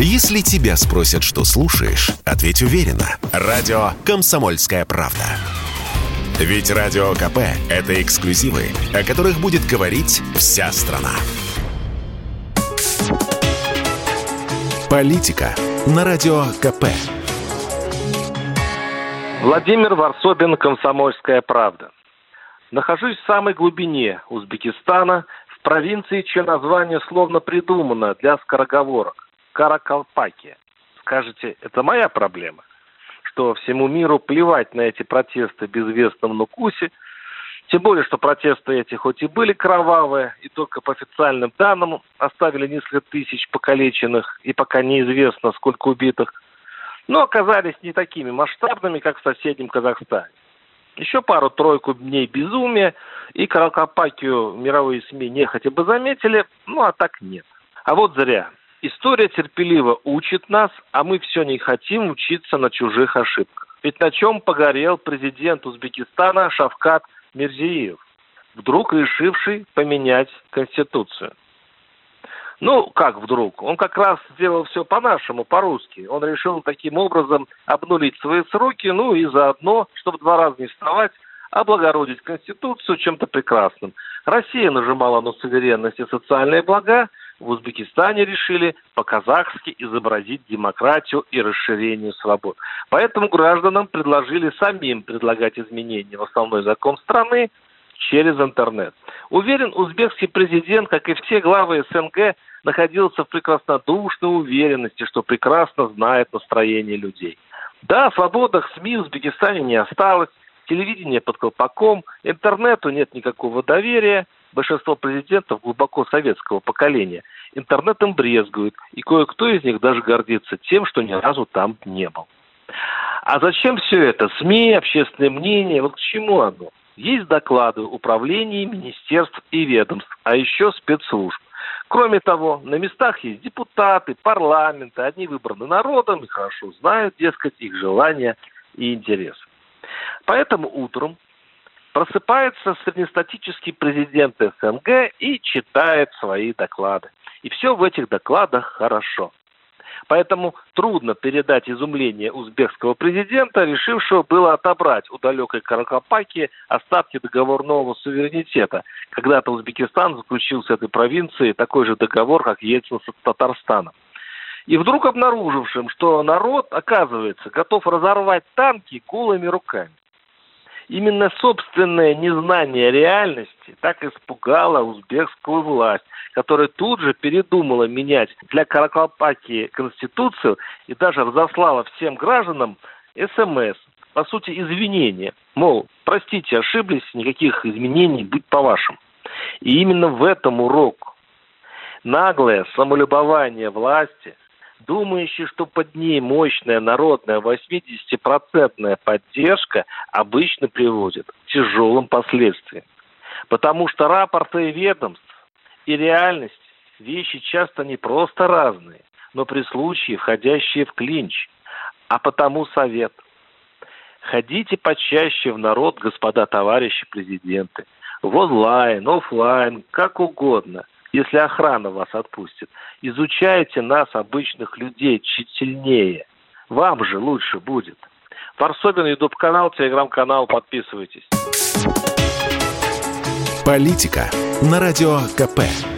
Если тебя спросят, что слушаешь, ответь уверенно. Радио «Комсомольская правда». Ведь Радио КП – это эксклюзивы, о которых будет говорить вся страна. Политика на Радио КП. Владимир Варсобин, «Комсомольская правда». Нахожусь в самой глубине Узбекистана, в провинции, чье название словно придумано для скороговорок. Каракалпакия. Скажете, это моя проблема, что всему миру плевать на эти протесты безвестном Нукусе, тем более, что протесты эти хоть и были кровавые, и только по официальным данным оставили несколько тысяч покалеченных, и пока неизвестно, сколько убитых, но оказались не такими масштабными, как в соседнем Казахстане. Еще пару-тройку дней безумия, и Каракопакию мировые СМИ нехотя бы заметили, ну а так нет. А вот зря. История терпеливо учит нас, а мы все не хотим учиться на чужих ошибках. Ведь на чем погорел президент Узбекистана Шавкат Мирзиев, вдруг решивший поменять Конституцию. Ну, как вдруг? Он как раз сделал все по-нашему, по-русски. Он решил таким образом обнулить свои сроки, ну и заодно, чтобы два раза не вставать, облагородить Конституцию чем-то прекрасным. Россия нажимала на суверенность и социальные блага, в Узбекистане решили по-казахски изобразить демократию и расширение свобод. Поэтому гражданам предложили самим предлагать изменения в основной закон страны через интернет. Уверен, узбекский президент, как и все главы СНГ, находился в прекраснодушной уверенности, что прекрасно знает настроение людей. Да, свободных СМИ в Узбекистане не осталось, телевидение под колпаком, интернету нет никакого доверия – большинство президентов глубоко советского поколения интернетом брезгуют, и кое-кто из них даже гордится тем, что ни разу там не был. А зачем все это? СМИ, общественное мнение, вот к чему оно? Есть доклады управлений, министерств и ведомств, а еще спецслужб. Кроме того, на местах есть депутаты, парламенты, они выбраны народом и хорошо знают, дескать, их желания и интересы. Поэтому утром просыпается среднестатический президент СНГ и читает свои доклады. И все в этих докладах хорошо. Поэтому трудно передать изумление узбекского президента, решившего было отобрать у далекой Каракопаки остатки договорного суверенитета. Когда-то Узбекистан заключил с этой провинцией такой же договор, как Ельцин с Татарстаном. И вдруг обнаружившим, что народ, оказывается, готов разорвать танки голыми руками. Именно собственное незнание реальности так испугало узбекскую власть, которая тут же передумала менять для Каракалпакии Конституцию и даже разослала всем гражданам СМС, по сути, извинения. Мол, простите, ошиблись, никаких изменений, быть по-вашему. И именно в этом урок. Наглое самолюбование власти – думающий, что под ней мощная народная 80-процентная поддержка обычно приводит к тяжелым последствиям. Потому что рапорты ведомств и реальность – вещи часто не просто разные, но при случае входящие в клинч. А потому совет. Ходите почаще в народ, господа товарищи президенты. В онлайн, офлайн, как угодно – если охрана вас отпустит. Изучайте нас, обычных людей, тщательнее. Вам же лучше будет. Варсобин, Ютуб-канал, Телеграм-канал, подписывайтесь. Политика на Радио КП.